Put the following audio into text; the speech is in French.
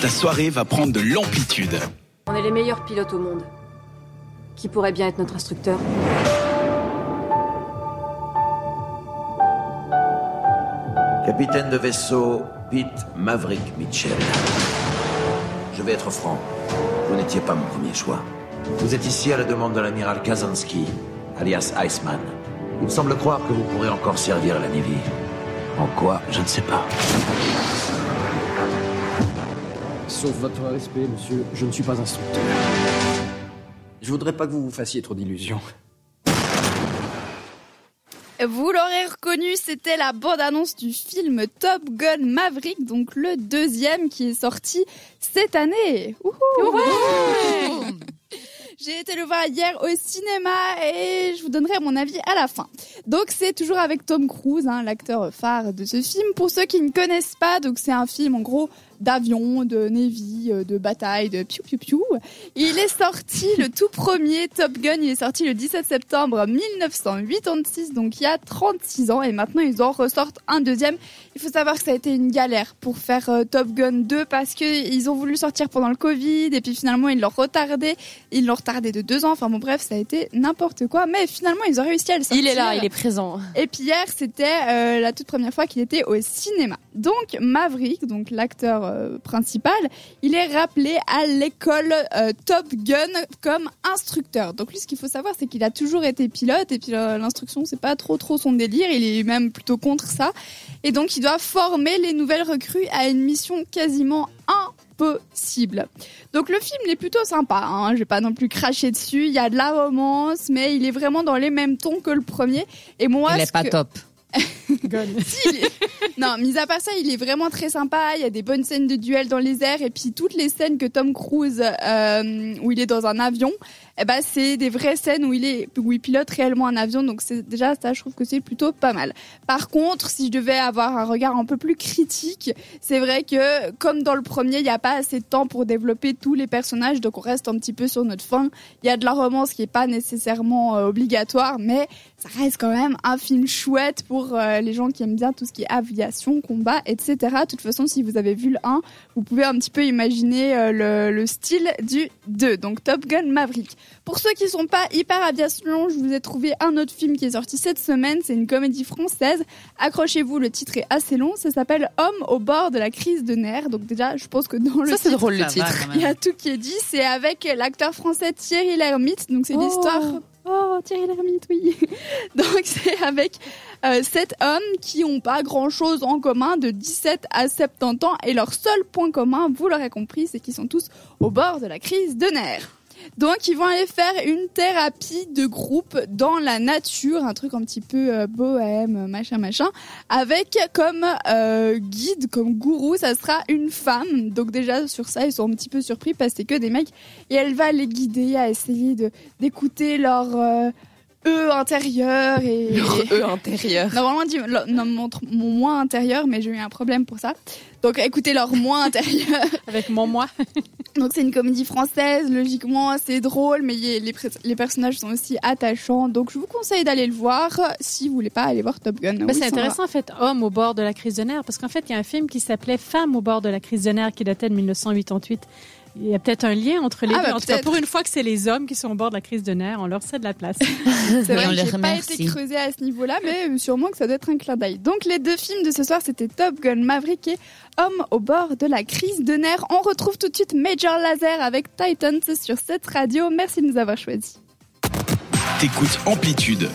ta soirée va prendre de l'amplitude. On est les meilleurs pilotes au monde. Qui pourrait bien être notre instructeur? Capitaine de vaisseau, Pete Maverick Mitchell. Je vais être franc, vous n'étiez pas mon premier choix. Vous êtes ici à la demande de l'amiral Kazansky, alias Iceman. Il semble croire que vous pourrez encore servir à la Navy. En quoi, je ne sais pas. Sauf votre respect, monsieur, je ne suis pas instructeur. Je voudrais pas que vous vous fassiez trop d'illusions. Vous l'aurez reconnu, c'était la bande-annonce du film Top Gun Maverick, donc le deuxième qui est sorti cette année. J'ai été le voir hier au cinéma et je vous donnerai mon avis à la fin. Donc c'est toujours avec Tom Cruise, hein, l'acteur phare de ce film. Pour ceux qui ne connaissent pas, donc c'est un film en gros d'avion, de navy, euh, de bataille, de piou piou piou. Il est sorti le tout premier Top Gun, il est sorti le 17 septembre 1986, donc il y a 36 ans et maintenant ils en ressortent un deuxième. Il faut savoir que ça a été une galère pour faire euh, Top Gun 2 parce que ils ont voulu sortir pendant le Covid et puis finalement ils l'ont retardé, ils l'ont retardé de deux ans. Enfin bon bref, ça a été n'importe quoi, mais finalement ils ont réussi à le sortir. Il est là, il est présent. Et puis hier, c'était euh, la toute première fois qu'il était au cinéma. Donc Maverick, donc l'acteur euh, principal, il est rappelé à l'école euh, Top Gun comme instructeur. Donc lui, ce qu'il faut savoir, c'est qu'il a toujours été pilote et puis euh, l'instruction, c'est pas trop trop son délire. Il est même plutôt contre ça. Et donc, il doit former les nouvelles recrues à une mission quasiment impossible. Donc le film il est plutôt sympa, hein. je vais pas non plus cracher dessus, il y a de la romance, mais il est vraiment dans les mêmes tons que le premier. Et moi, Il est pas que- top. Non, mis à part ça, il est vraiment très sympa. Il y a des bonnes scènes de duel dans les airs et puis toutes les scènes que Tom Cruise euh, où il est dans un avion, eh ben c'est des vraies scènes où il est où il pilote réellement un avion. Donc c'est déjà ça, je trouve que c'est plutôt pas mal. Par contre, si je devais avoir un regard un peu plus critique, c'est vrai que comme dans le premier, il n'y a pas assez de temps pour développer tous les personnages, donc on reste un petit peu sur notre fin. Il y a de la romance qui est pas nécessairement euh, obligatoire, mais ça reste quand même un film chouette pour euh, les gens qui aiment bien tout ce qui est aviation, combat, etc. De toute façon, si vous avez vu le 1, vous pouvez un petit peu imaginer euh, le, le style du 2, donc Top Gun Maverick. Pour ceux qui sont pas hyper aviation, je vous ai trouvé un autre film qui est sorti cette semaine, c'est une comédie française. Accrochez-vous, le titre est assez long, ça s'appelle Homme au bord de la crise de nerfs. Donc déjà, je pense que dans le Ça, c'est drôle, le titre. il y a tout qui est dit, c'est avec l'acteur français Thierry Lhermitte, donc c'est l'histoire. Oh, Thierry Lhermitte, oui. donc c'est avec euh, sept hommes qui ont pas grand chose en commun de 17 à 70 ans et leur seul point commun, vous l'aurez compris, c'est qu'ils sont tous au bord de la crise de nerfs. Donc ils vont aller faire une thérapie de groupe dans la nature, un truc un petit peu euh, bohème, machin machin, avec comme euh, guide, comme gourou, ça sera une femme. Donc déjà sur ça ils sont un petit peu surpris parce que c'est que des mecs et elle va les guider à essayer d'écouter leur euh, eux intérieur et eux intérieur. Normalement, dit, non, mon, mon moi intérieur, mais j'ai eu un problème pour ça. Donc, écoutez leur moi intérieur. Avec mon moi. Donc, c'est une comédie française. Logiquement, c'est drôle, mais y- les, les personnages sont aussi attachants. Donc, je vous conseille d'aller le voir. Si vous voulez pas aller voir Top Gun. Bah, Oui, c'est intéressant en fait, homme au bord de la crise de nerfs, parce qu'en fait il y a un film qui s'appelait Femme au bord de la crise de nerfs qui datait de 1988. Il y a peut-être un lien entre les Ah, deux. bah, en tout cas, peut-être. pour une fois que c'est les hommes qui sont au bord de la crise de nerfs, on leur cède la place. C'est vrai que j'ai pas été creusé à ce niveau-là, mais sûrement que ça doit être un clin d'œil. Donc les deux films de ce soir, c'était Top Gun Maverick et Homme au bord de la crise de nerfs. On retrouve tout de suite Major Laser avec Titans sur cette radio. Merci de nous avoir choisis. T'écoutes Amplitude